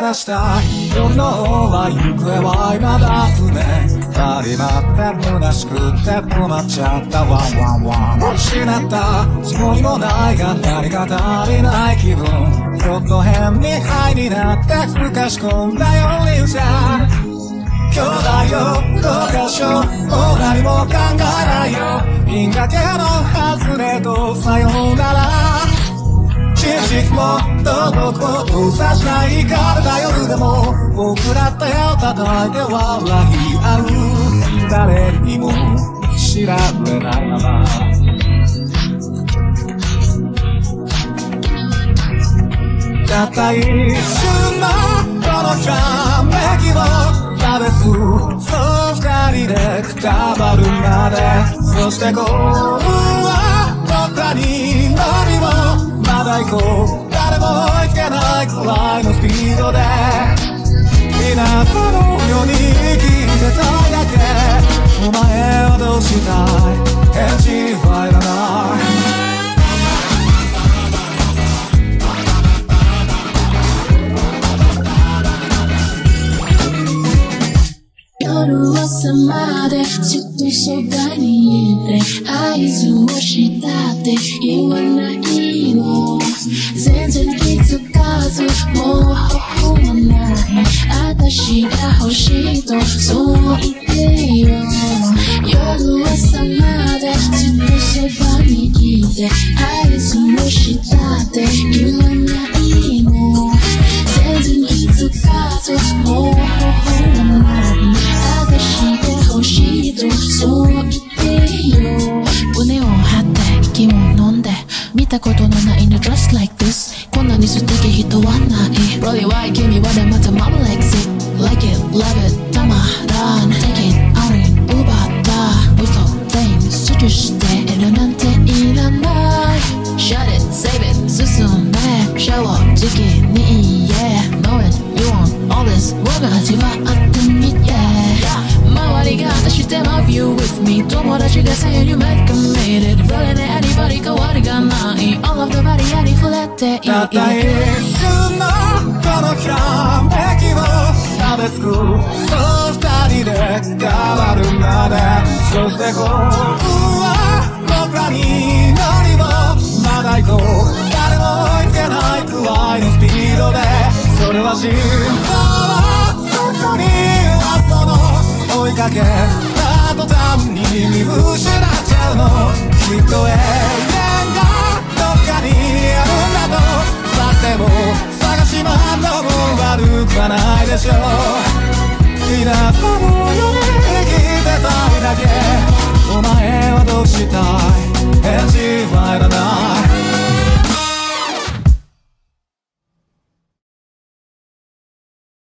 出した。夜のは行方は未だ不明バリ待って虚しくて止まっちゃった。ワンワンワン失った。つもりもないが何か足りない気分ちょっと変にハイになってふかし込んだよリンちゃん今日だよどうかしようもう何も考えないよ因果けの外れとさようなら真実もどこもさしない。から夜でも僕ら手を叩いて笑い。合う誰にも知られないままたった一瞬のこのひらめきを食べつそう二人でくたばるまでそしてゴールは皆さのように生きてたいだけお前はどうしたい返事はいらない夜朝までずっとそばにいて合図をしたって言わない。しいとそう言ってよ夜朝までずっとそばにいて合図をしたって言わないの。全然気づかずもう方法もない私が欲しいとそう言ってよ胸を張って息を飲んで見たことのないの just like this こんなに素敵人はない Really why 君はだまた mom like love it たまらん Take it, out in Uber だ嘘 things 集中しているなんていらない Shut it, save it 進めシャワー時期に言え Knowing you want all this 我が味わってみて周りがしても You with me 友達が say you make committed Really ね anybody 変わりがない All of the body ありふれていいたった一瞬のこのひそしてゴールは僕らに何もまだ行こう誰も追いつけないくらいのスピードでそれは心臓はそこにあるもの追いかけた途端に見失っちゃうのきっと永遠がどっかにあるんだとさても探し回っても悪くはないでしょう皆さんのようにてたいだけ。お前はどうしたい？返事は